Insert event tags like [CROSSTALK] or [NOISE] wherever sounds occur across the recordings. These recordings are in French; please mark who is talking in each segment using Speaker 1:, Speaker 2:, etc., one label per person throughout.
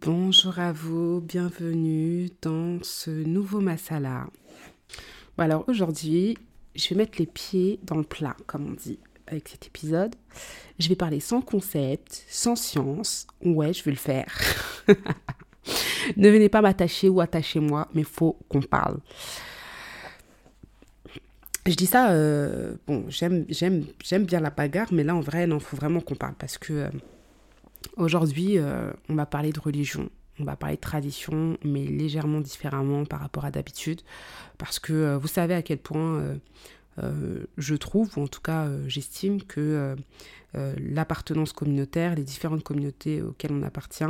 Speaker 1: Bonjour à vous, bienvenue dans ce nouveau masala. alors aujourd'hui, je vais mettre les pieds dans le plat, comme on dit, avec cet épisode. Je vais parler sans concept, sans science. Ouais, je vais le faire. [LAUGHS] ne venez pas m'attacher ou attacher moi, mais faut qu'on parle. Je dis ça, euh, bon, j'aime bien la bagarre, mais là, en vrai, non, faut vraiment qu'on parle parce que euh, aujourd'hui, euh, on va parler de religion, on va parler de tradition, mais légèrement différemment par rapport à d'habitude, parce que vous savez à quel point je trouve, ou en tout cas, j'estime que l'appartenance communautaire, les différentes communautés auxquelles on appartient,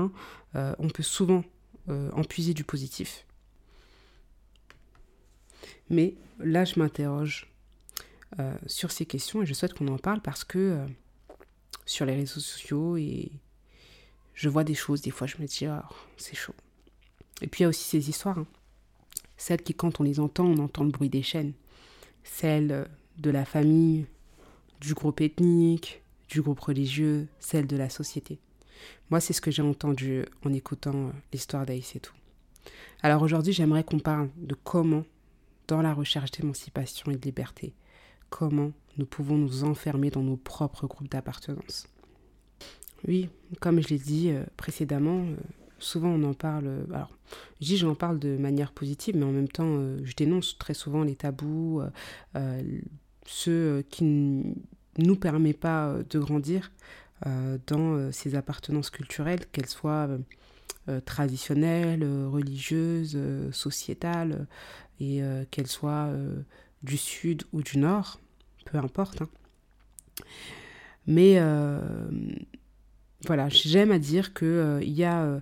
Speaker 1: on peut souvent en puiser du positif. Mais là, je m'interroge euh, sur ces questions et je souhaite qu'on en parle parce que euh, sur les réseaux sociaux et je vois des choses, des fois je me dis, oh, c'est chaud. Et puis il y a aussi ces histoires, hein. celles qui quand on les entend, on entend le bruit des chaînes, celles euh, de la famille, du groupe ethnique, du groupe religieux, celles de la société. Moi, c'est ce que j'ai entendu en écoutant l'histoire d'Aïs et tout. Alors aujourd'hui, j'aimerais qu'on parle de comment dans la recherche d'émancipation et de liberté. Comment nous pouvons nous enfermer dans nos propres groupes d'appartenance. Oui, comme je l'ai dit euh, précédemment, euh, souvent on en parle. Euh, alors, je dis j'en parle de manière positive, mais en même temps, je dénonce très souvent les tabous, ceux qui ne nous permettent pas de grandir dans ces appartenances culturelles, qu'elles soient traditionnelles, religieuses, sociétales, et qu'elle soit euh, du sud ou du nord, peu importe. Hein. Mais voilà, j'aime à dire qu'il y a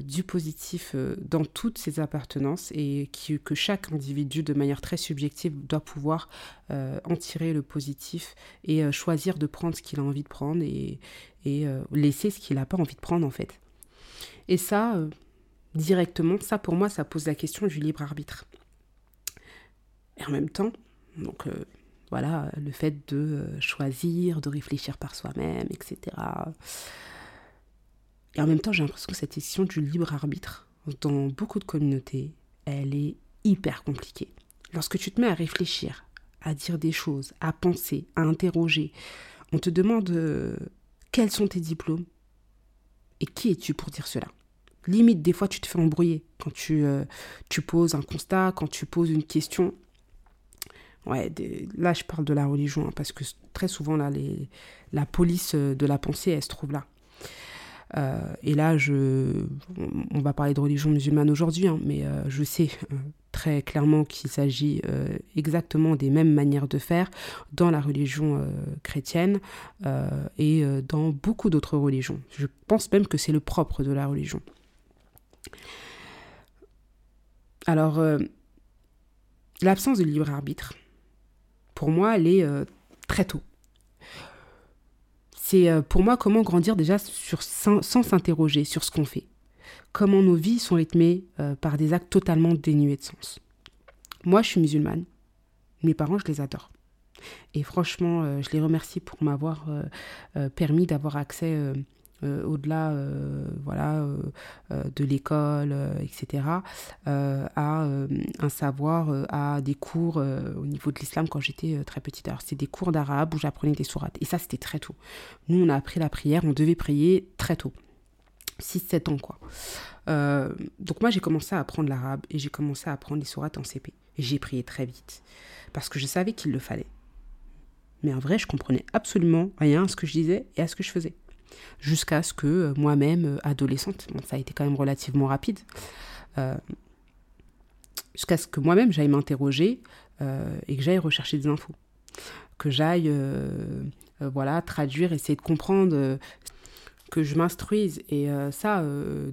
Speaker 1: du positif dans toutes ces appartenances et que chaque individu, de manière très subjective, doit pouvoir en tirer le positif et choisir de prendre ce qu'il a envie de prendre et, laisser ce qu'il n'a pas envie de prendre en fait. Et ça, directement, ça pour moi, ça pose la question du libre arbitre. Et en même temps, donc euh, voilà, le fait de euh, choisir, de réfléchir par soi-même, etc. Et en même temps, j'ai l'impression que cette question du libre arbitre, dans beaucoup de communautés, elle est hyper compliquée. Lorsque tu te mets à réfléchir, à dire des choses, à penser, à interroger, on te demande euh, quels sont tes diplômes et qui es-tu pour dire cela? Limite, des fois, tu te fais embrouiller quand tu, tu poses un constat, quand tu poses une question. Ouais, là je parle de la religion, hein, parce que très souvent là, la police euh, de la pensée, elle se trouve là. Euh, et là, je, on va parler de religion musulmane aujourd'hui, hein, mais euh, je sais très clairement qu'il s'agit exactement des mêmes manières de faire dans la religion chrétienne et dans beaucoup d'autres religions. Je pense même que c'est le propre de la religion. Alors, l'absence de libre arbitre, pour moi, elle est euh, très tôt. C'est euh, pour moi comment grandir déjà sans s'interroger sur ce qu'on fait. Comment nos vies sont rythmées euh, par des actes totalement dénués de sens. Moi, je suis musulmane. Mes parents, je les adore. Et franchement, je les remercie pour m'avoir permis d'avoir accès euh, au-delà euh, voilà, euh, de l'école, etc., à un savoir, à des cours au niveau de l'islam quand j'étais très petite. Alors, c'était des cours d'arabe où j'apprenais des sourates. Et ça, c'était très tôt. Nous, on a appris la prière, on devait prier très tôt. 6-7 ans, quoi. donc moi, j'ai commencé à apprendre l'arabe et j'ai commencé à apprendre les sourates en CP. Et j'ai prié très vite. Parce que je savais qu'il le fallait. Mais en vrai, je comprenais absolument rien à ce que je disais et à ce que je faisais jusqu'à ce que euh, moi-même, euh, adolescente, ça a été quand même relativement rapide, euh, jusqu'à ce que moi-même j'aille m'interroger et que j'aille rechercher des infos. que j'aille voilà, traduire, essayer de comprendre que je m'instruise. Et ça,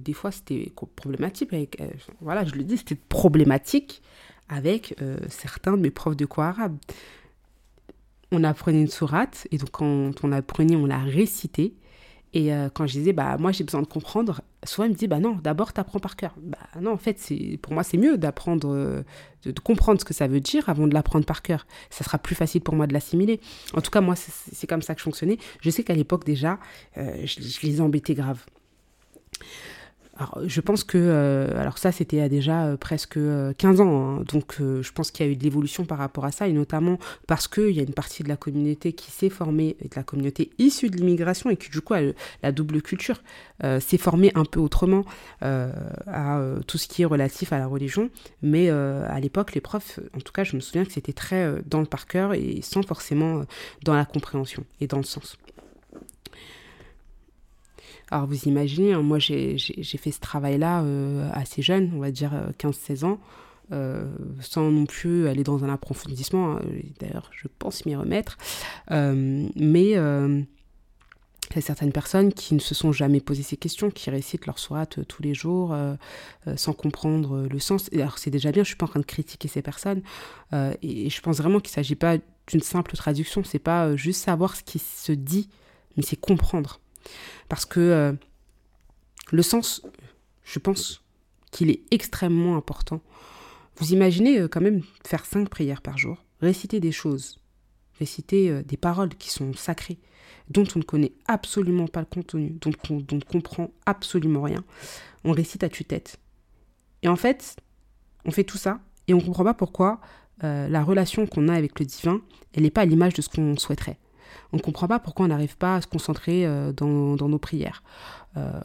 Speaker 1: des fois, c'était problématique. Avec, voilà, je le dis, c'était problématique avec certains de mes profs de cours arabe. On apprenait une sourate, et donc quand on apprenait, on la récitait. Et euh, quand je disais, bah, moi j'ai besoin de comprendre, souvent il me dit, bah non, d'abord tu apprends par cœur. Bah non, en fait, pour moi c'est mieux d'apprendre, euh, de, comprendre ce que ça veut dire avant de l'apprendre par cœur. Ça sera plus facile pour moi de l'assimiler. En tout cas, moi, c'est, comme ça que je fonctionnais. Je sais qu'à l'époque déjà, euh, je, je les embêtais grave. Alors, je pense que, euh, alors ça c'était à déjà euh, presque 15 euh, ans, hein. donc je pense qu'il y a eu de l'évolution par rapport à ça, et notamment parce qu'il y a une partie de la communauté qui s'est formée, de la communauté issue de l'immigration, et qui du coup la double culture, s'est formée un peu autrement à tout ce qui est relatif à la religion, mais à l'époque les profs, en tout cas je me souviens que c'était très dans le par cœur et sans forcément dans la compréhension et dans le sens. Alors vous imaginez, hein, moi j'ai fait ce travail-là euh, assez jeune, on va dire 15-16 euh, ans, euh, sans non plus aller dans un approfondissement. Hein, d'ailleurs, je pense m'y remettre. mais il y a certaines personnes qui ne se sont jamais posé ces questions, qui récitent leur sourate tous les jours sans comprendre le sens. alors c'est déjà bien, je suis pas en train de critiquer ces personnes. Et, et, je pense vraiment qu'il ne s'agit pas d'une simple traduction, c'est pas juste savoir ce qui se dit, mais c'est comprendre. Parce que euh, le sens, je pense qu'il est extrêmement important. Vous imaginez euh, quand même faire cinq prières par jour, réciter des choses, réciter euh, des paroles qui sont sacrées, dont on ne connaît absolument pas le contenu, dont on ne comprend absolument rien. On récite à tue-tête. Et en fait, on fait tout ça et on ne comprend pas pourquoi la relation qu'on a avec le divin, elle n'est pas à l'image de ce qu'on souhaiterait on ne comprend pas pourquoi on n'arrive pas à se concentrer euh, dans, nos prières. Euh,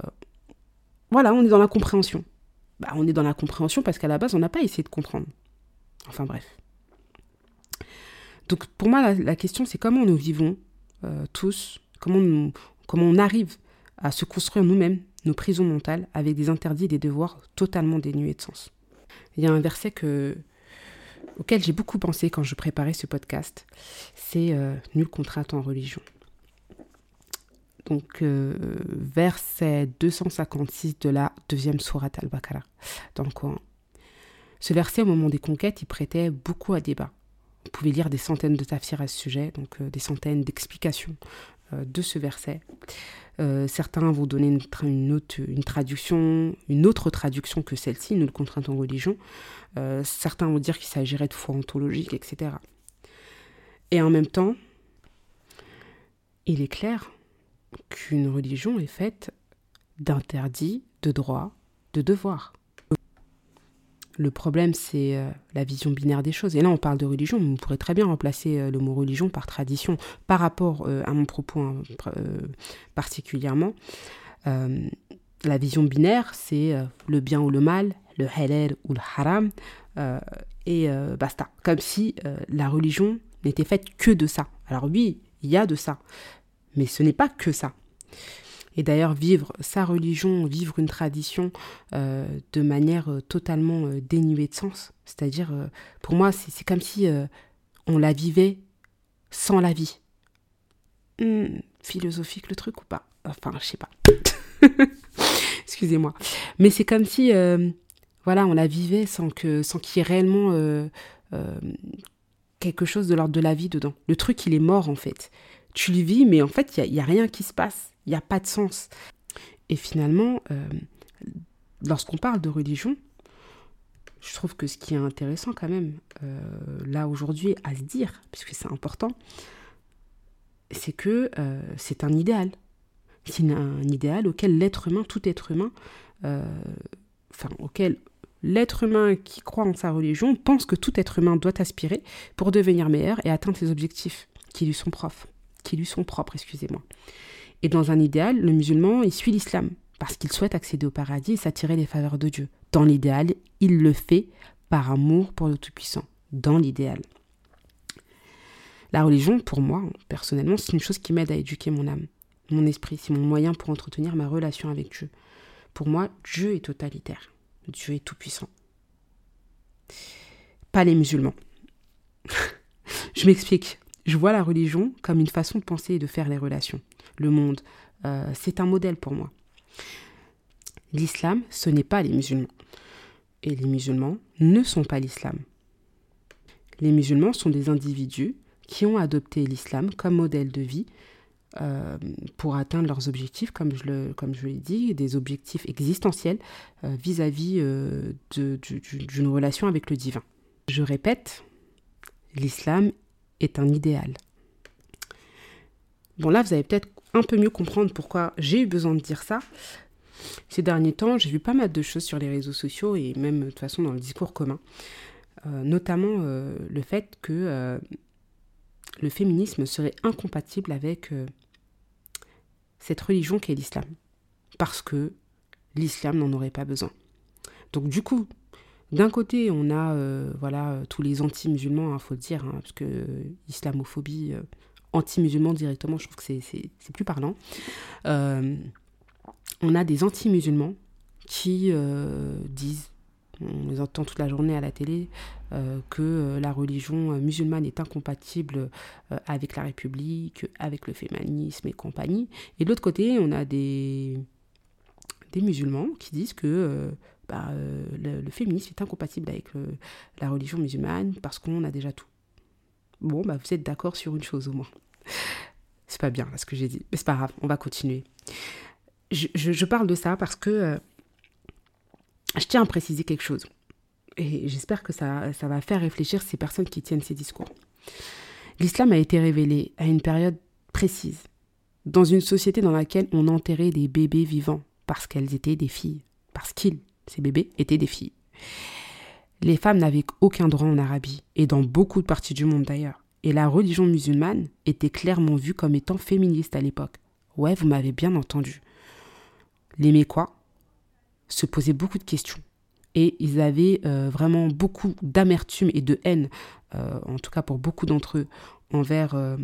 Speaker 1: voilà, on est dans la compréhension. Bah, on est dans la compréhension parce qu'à la base, on n'a pas essayé de comprendre. Enfin bref. Donc pour moi, la, question, c'est comment nous vivons euh, tous, comment, comment on arrive à se construire nous-mêmes nos prisons mentales avec des interdits et des devoirs totalement dénués de sens. Il y a un verset que, auquel j'ai beaucoup pensé quand je préparais ce podcast, c'est euh, Nul contrainte en religion. Donc, euh, verset 256 de la deuxième sourate al-Baqarah dans le Coran. Ce verset, au moment des conquêtes, il prêtait beaucoup à débat. Vous pouvez lire des centaines de tafsirs à ce sujet, donc euh, des centaines d'explications de ce verset. Euh, certains vont donner une, autre, traduction, une autre traduction que celle-ci, nous le contrainte en religion. Euh, certains vont dire qu'il s'agirait de foi ontologique, etc. Et en même temps, il est clair qu'une religion est faite d'interdits, de droits, de devoirs. Le problème, c'est euh, la vision binaire des choses. Et là, on parle de religion, mais on pourrait très bien remplacer euh, le mot religion par tradition. Par rapport euh, à mon propos hein, particulièrement, la vision binaire, c'est le bien ou le mal, le halal ou le haram, et basta. Comme si la religion n'était faite que de ça. Alors oui, il y a de ça, mais ce n'est pas que ça. Et d'ailleurs, vivre sa religion, vivre une tradition euh, de manière euh, totalement euh, dénuée de sens, c'est-à-dire, pour moi, c'est comme si on la vivait sans la vie. Hmm, philosophique le truc ou pas? Enfin, je sais pas. [LAUGHS] Excusez-moi. Mais c'est comme si, voilà, on la vivait sans que, sans qu'il y ait réellement quelque chose de l'ordre de la vie dedans. Le truc, il est mort en fait. Tu le vis, mais en fait, il n'y a, a, rien qui se passe. Il n'y a pas de sens. Et finalement, euh, lorsqu'on parle de religion, je trouve que ce qui est intéressant quand même, euh, là aujourd'hui, à se dire, puisque c'est important, c'est que euh, c'est un idéal. C'est un idéal auquel l'être humain, tout être humain, enfin, auquel l'être humain qui croit en sa religion pense que tout être humain doit aspirer pour devenir meilleur et atteindre ses objectifs qui lui sont propres, qui lui sont propres, excusez-moi. Et dans un idéal, le musulman, il suit l'islam parce qu'il souhaite accéder au paradis et s'attirer les faveurs de Dieu. Dans l'idéal, il le fait par amour pour le Tout-Puissant. Dans l'idéal. La religion, pour moi, personnellement, c'est une chose qui m'aide à éduquer mon âme, mon esprit. C'est mon moyen pour entretenir ma relation avec Dieu. Pour moi, Dieu est totalitaire. Dieu est tout-puissant. Pas les musulmans. [LAUGHS] Je m'explique. Je vois la religion comme une façon de penser et de faire les relations. Le monde, euh, c'est un modèle pour moi. L'islam, ce n'est pas les musulmans. Et les musulmans ne sont pas l'islam. Les musulmans sont des individus qui ont adopté l'islam comme modèle de vie euh, pour atteindre leurs objectifs, comme je, l'ai dit, des objectifs existentiels euh, vis-à-vis d'une relation avec le divin. Je répète, l'islam est un idéal. Bon là, vous allez peut-être un peu mieux comprendre pourquoi j'ai eu besoin de dire ça. Ces derniers temps, j'ai vu pas mal de choses sur les réseaux sociaux et même de toute façon dans le discours commun, notamment le fait que le féminisme serait incompatible avec cette religion qu'est l'islam. Parce que l'islam n'en aurait pas besoin. Donc du coup, d'un côté, on a euh, voilà tous les anti-musulmans, il hein, faut le dire, hein, parce que islamophobie, euh, anti-musulman directement, je trouve que c'est plus parlant. Euh, on a des anti-musulmans qui disent on les entend toute la journée à la télé, euh, que euh, la religion euh, musulmane est incompatible avec la République, avec le féminisme et compagnie. Et de l'autre côté, on a des, des musulmans qui disent que bah, le, féminisme est incompatible avec la religion musulmane parce qu'on a déjà tout. Bon, bah, vous êtes d'accord sur une chose au moins. [LAUGHS] C'est pas bien ce que j'ai dit, mais c'est pas grave, on va continuer. Je, parle de ça parce que je tiens à préciser quelque chose. Et j'espère que ça, ça va faire réfléchir ces personnes qui tiennent ces discours. L'islam a été révélé à une période précise, dans une société dans laquelle on enterrait des bébés vivants parce qu'elles étaient des filles, parce qu'ils, ces bébés, étaient des filles. Les femmes n'avaient aucun droit en Arabie, et dans beaucoup de parties du monde d'ailleurs. Et la religion musulmane était clairement vue comme étant féministe à l'époque. Ouais, vous m'avez bien entendu. Les quoi se posaient beaucoup de questions. Et ils avaient euh, vraiment beaucoup d'amertume et de haine, euh, en tout cas pour beaucoup d'entre eux, envers euh,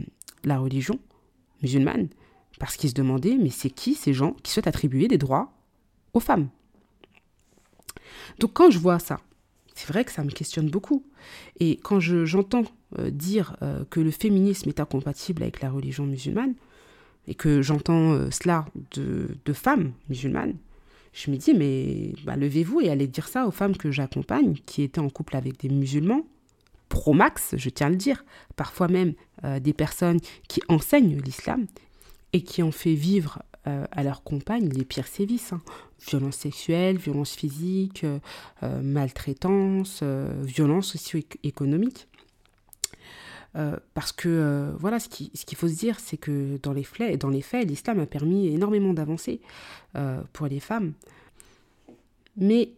Speaker 1: la religion musulmane, parce qu'ils se demandaient, mais c'est qui ces gens qui souhaitent attribuer des droits aux femmes? Donc quand je vois ça, c'est vrai que ça me questionne beaucoup. Et quand j'entends dire que le féminisme est incompatible avec la religion musulmane, et que j'entends cela de, femmes musulmanes, je me dis, mais bah, levez-vous et allez dire ça aux femmes que j'accompagne, qui étaient en couple avec des musulmans, pro-max, je tiens à le dire, parfois même euh, des personnes qui enseignent l'islam et qui ont fait vivre euh, à leurs compagnes les pires sévices. Hein. Violence sexuelle, violence physique, euh, maltraitance, violence socio-économique. Euh, parce que euh, voilà, ce qu'il ce faut se dire, c'est que dans les, faits, dans les faits, l'islam a permis énormément d'avancer euh, pour les femmes. Mais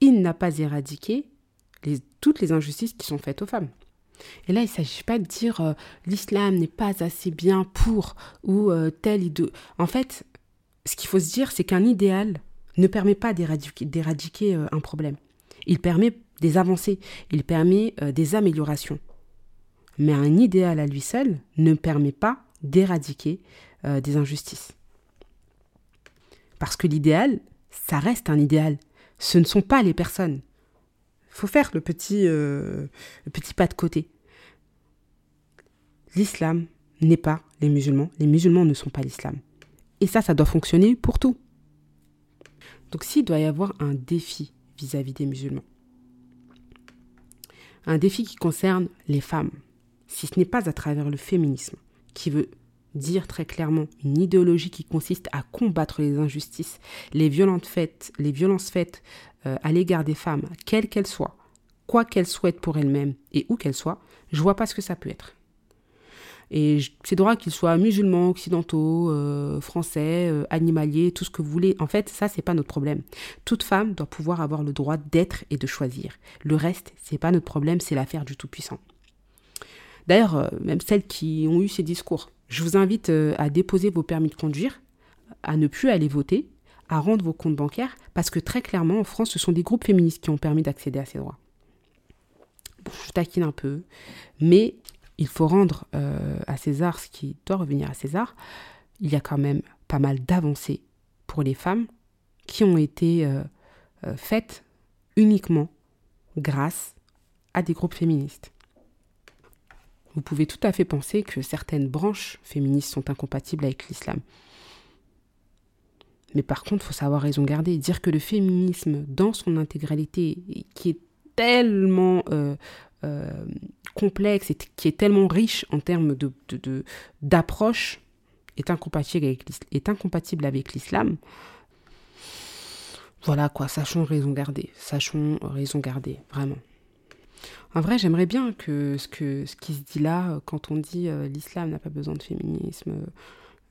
Speaker 1: il n'a pas éradiqué toutes les injustices qui sont faites aux femmes. Et là, il ne s'agit pas de dire l'islam n'est pas assez bien pour ou tel idée. En fait, ce qu'il faut se dire, c'est qu'un idéal ne permet pas d'éradiquer un problème. Il permet des avancées, il permet des améliorations mais un idéal à lui seul ne permet pas d'éradiquer euh, des injustices. Parce que l'idéal, ça reste un idéal. Ce ne sont pas les personnes. Faut faire le petit, euh, le petit pas de côté. L'islam n'est pas les musulmans. Les musulmans ne sont pas l'islam. Et ça, ça doit fonctionner pour tout. Donc s'il doit y avoir un défi vis à -vis des musulmans, un défi qui concerne les femmes, si ce n'est pas à travers le féminisme, qui veut dire très clairement une idéologie qui consiste à combattre les injustices, les, violentes faites, les violences faites euh, à l'égard des femmes, quelles qu'elles soient, quoi qu'elles souhaitent pour elles-mêmes et où qu'elles soient, je vois pas ce que ça peut être. Et ces droits, qu'ils soient musulmans, occidentaux, euh, français, euh, animaliers, tout ce que vous voulez, en fait, ça, c'est pas notre problème. Toute femme doit pouvoir avoir le droit d'être et de choisir. Le reste, c'est pas notre problème, c'est l'affaire du Tout-Puissant. D'ailleurs, euh, même celles qui ont eu ces discours, je vous invite euh, à déposer vos permis de conduire, à ne plus aller voter, à rendre vos comptes bancaires, parce que très clairement, en France, ce sont des groupes féministes qui ont permis d'accéder à ces droits. je taquine un peu, mais il faut rendre euh, à César ce qui doit revenir à César. Il y a quand même pas mal d'avancées pour les femmes qui ont été faites uniquement grâce à des groupes féministes. Vous pouvez tout à fait penser que certaines branches féministes sont incompatibles avec l'islam. Mais par contre, il faut savoir raison garder. Dire que le féminisme, dans son intégralité, qui est tellement euh, euh, complexe et qui est tellement riche en termes d'approche, est, incompatible avec, est incompatible avec l'islam, voilà quoi, sachons raison garder. Sachons raison garder, vraiment. En vrai, j'aimerais bien que ce, qui se dit là, quand on dit euh, l'islam n'a pas besoin de féminisme,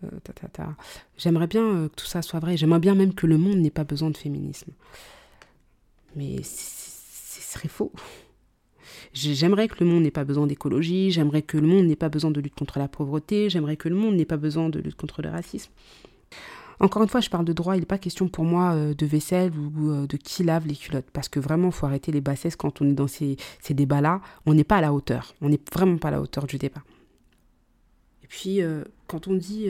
Speaker 1: euh, ta, ta, ta. j'aimerais bien euh, que tout ça soit vrai. J'aimerais bien même que le monde n'ait pas besoin de féminisme. Mais ce serait faux. J'aimerais que le monde n'ait pas besoin d'écologie, j'aimerais que le monde n'ait pas besoin de lutte contre la pauvreté, j'aimerais que le monde n'ait pas besoin de lutte contre le racisme. Encore une fois, je parle de droit, il n'est pas question pour moi euh, de vaisselle ou euh, de qui lave les culottes. Parce que vraiment, il faut arrêter les bassesses quand on est dans ces, débats-là. On n'est pas à la hauteur. On n'est vraiment pas à la hauteur du débat. Et puis, euh, quand on dit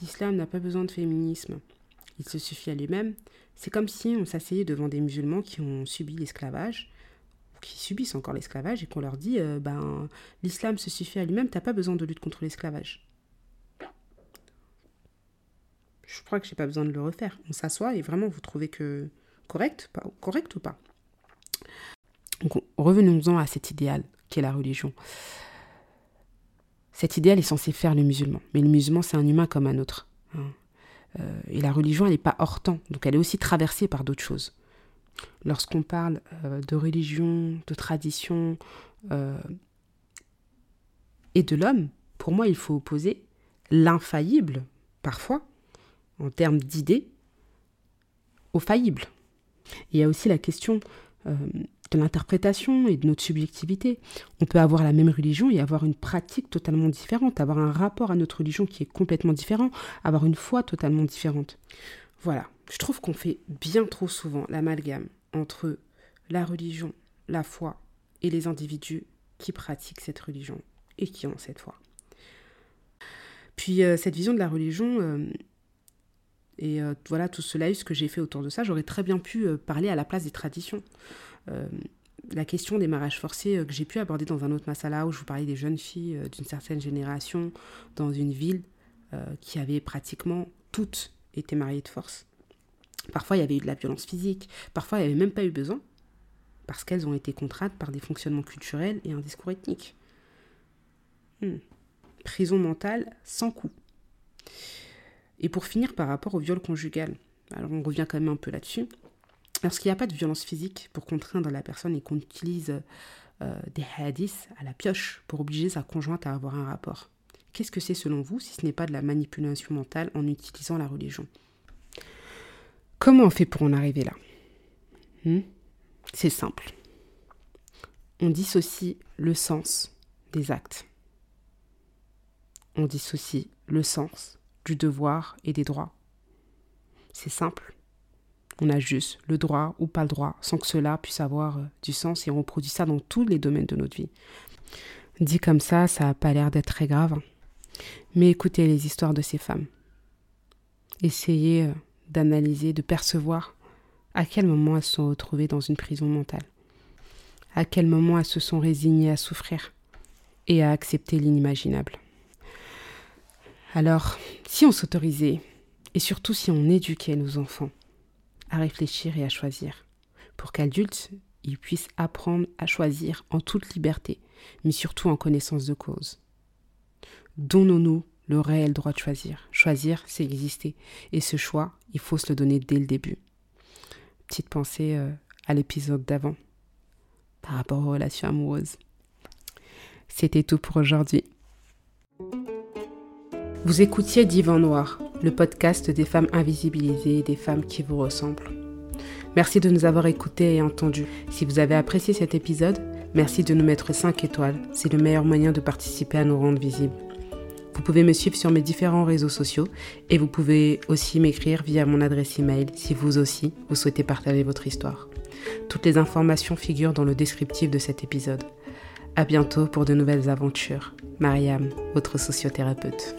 Speaker 1: l'islam n'a pas besoin de féminisme, il se suffit à lui-même, c'est comme si on s'asseyait devant des musulmans qui ont subi l'esclavage qui subissent encore l'esclavage et qu'on leur dit ben l'islam se suffit à lui-même, t'as pas besoin de lutte contre l'esclavage je crois que j'ai pas besoin de le refaire. On s'assoit et vraiment vous trouvez que correct, correct ou pas? Revenons-en à cet idéal qu'est la religion. Cet idéal est censé faire le musulman, mais le musulman c'est un humain comme un autre. Hein. Euh, et la religion elle n'est pas hors temps, donc elle est aussi traversée par d'autres choses. Lorsqu'on parle euh, de religion, de tradition euh, et de l'homme, pour moi il faut opposer l'infaillible, parfois, en termes d'idées au faillible. Il y a aussi la question euh, de l'interprétation et de notre subjectivité. On peut avoir la même religion et avoir une pratique totalement différente, avoir un rapport à notre religion qui est complètement différent, avoir une foi totalement différente. Voilà, je trouve qu'on fait bien trop souvent l'amalgame entre la religion, la foi et les individus qui pratiquent cette religion et qui ont cette foi. Puis euh, cette vision de la religion, euh, et euh, voilà, tout ce live, ce que j'ai fait autour de ça, j'aurais très bien pu euh, parler à la place des traditions. Euh, la question des mariages forcés que j'ai pu aborder dans un autre masala où je vous parlais des jeunes filles d'une certaine génération dans une ville qui avait pratiquement toutes été mariées de force. Parfois, il y avait eu de la violence physique. Parfois, il n'y avait même pas eu besoin parce qu'elles ont été contraintes par des fonctionnements culturels et un discours ethnique. Hmm. Prison mentale sans coup. Et pour finir, par rapport au viol conjugal, alors on revient quand même un peu là-dessus. Lorsqu'il n'y a pas de violence physique pour contraindre la personne et qu'on utilise euh, des hadiths à la pioche pour obliger sa conjointe à avoir un rapport, qu'est-ce que c'est selon vous si ce n'est pas de la manipulation mentale en utilisant la religion? Comment on fait pour en arriver là? Hmm? C'est simple. On dissocie le sens des actes. On dissocie le sens du devoir et des droits. C'est simple. On a juste le droit ou pas le droit, sans que cela puisse avoir euh, du sens et on reproduit ça dans tous les domaines de notre vie. Dit comme ça, ça n'a pas l'air d'être très grave. Hein. Mais écoutez les histoires de ces femmes. Essayez euh, d'analyser, de percevoir à quel moment elles se sont retrouvées dans une prison mentale. À quel moment elles se sont résignées à souffrir et à accepter l'inimaginable. Alors, si on s'autorisait, et surtout si on éduquait nos enfants à réfléchir et à choisir, pour qu'adultes, ils puissent apprendre à choisir en toute liberté, mais surtout en connaissance de cause. Donnons-nous le réel droit de choisir. Choisir, c'est exister. Et ce choix, il faut se le donner dès le début. Petite pensée euh, à l'épisode d'avant, par rapport aux relations amoureuses. C'était tout pour aujourd'hui. Vous écoutiez Divan Noir, le podcast des femmes invisibilisées et des femmes qui vous ressemblent. Merci de nous avoir écoutés et entendus. Si vous avez apprécié cet épisode, merci de nous mettre 5 étoiles. C'est le meilleur moyen de participer à nous rendre visibles. Vous pouvez me suivre sur mes différents réseaux sociaux et vous pouvez aussi m'écrire via mon adresse email si vous aussi vous souhaitez partager votre histoire. Toutes les informations figurent dans le descriptif de cet épisode. À bientôt pour de nouvelles aventures. Mariam, votre sociothérapeute.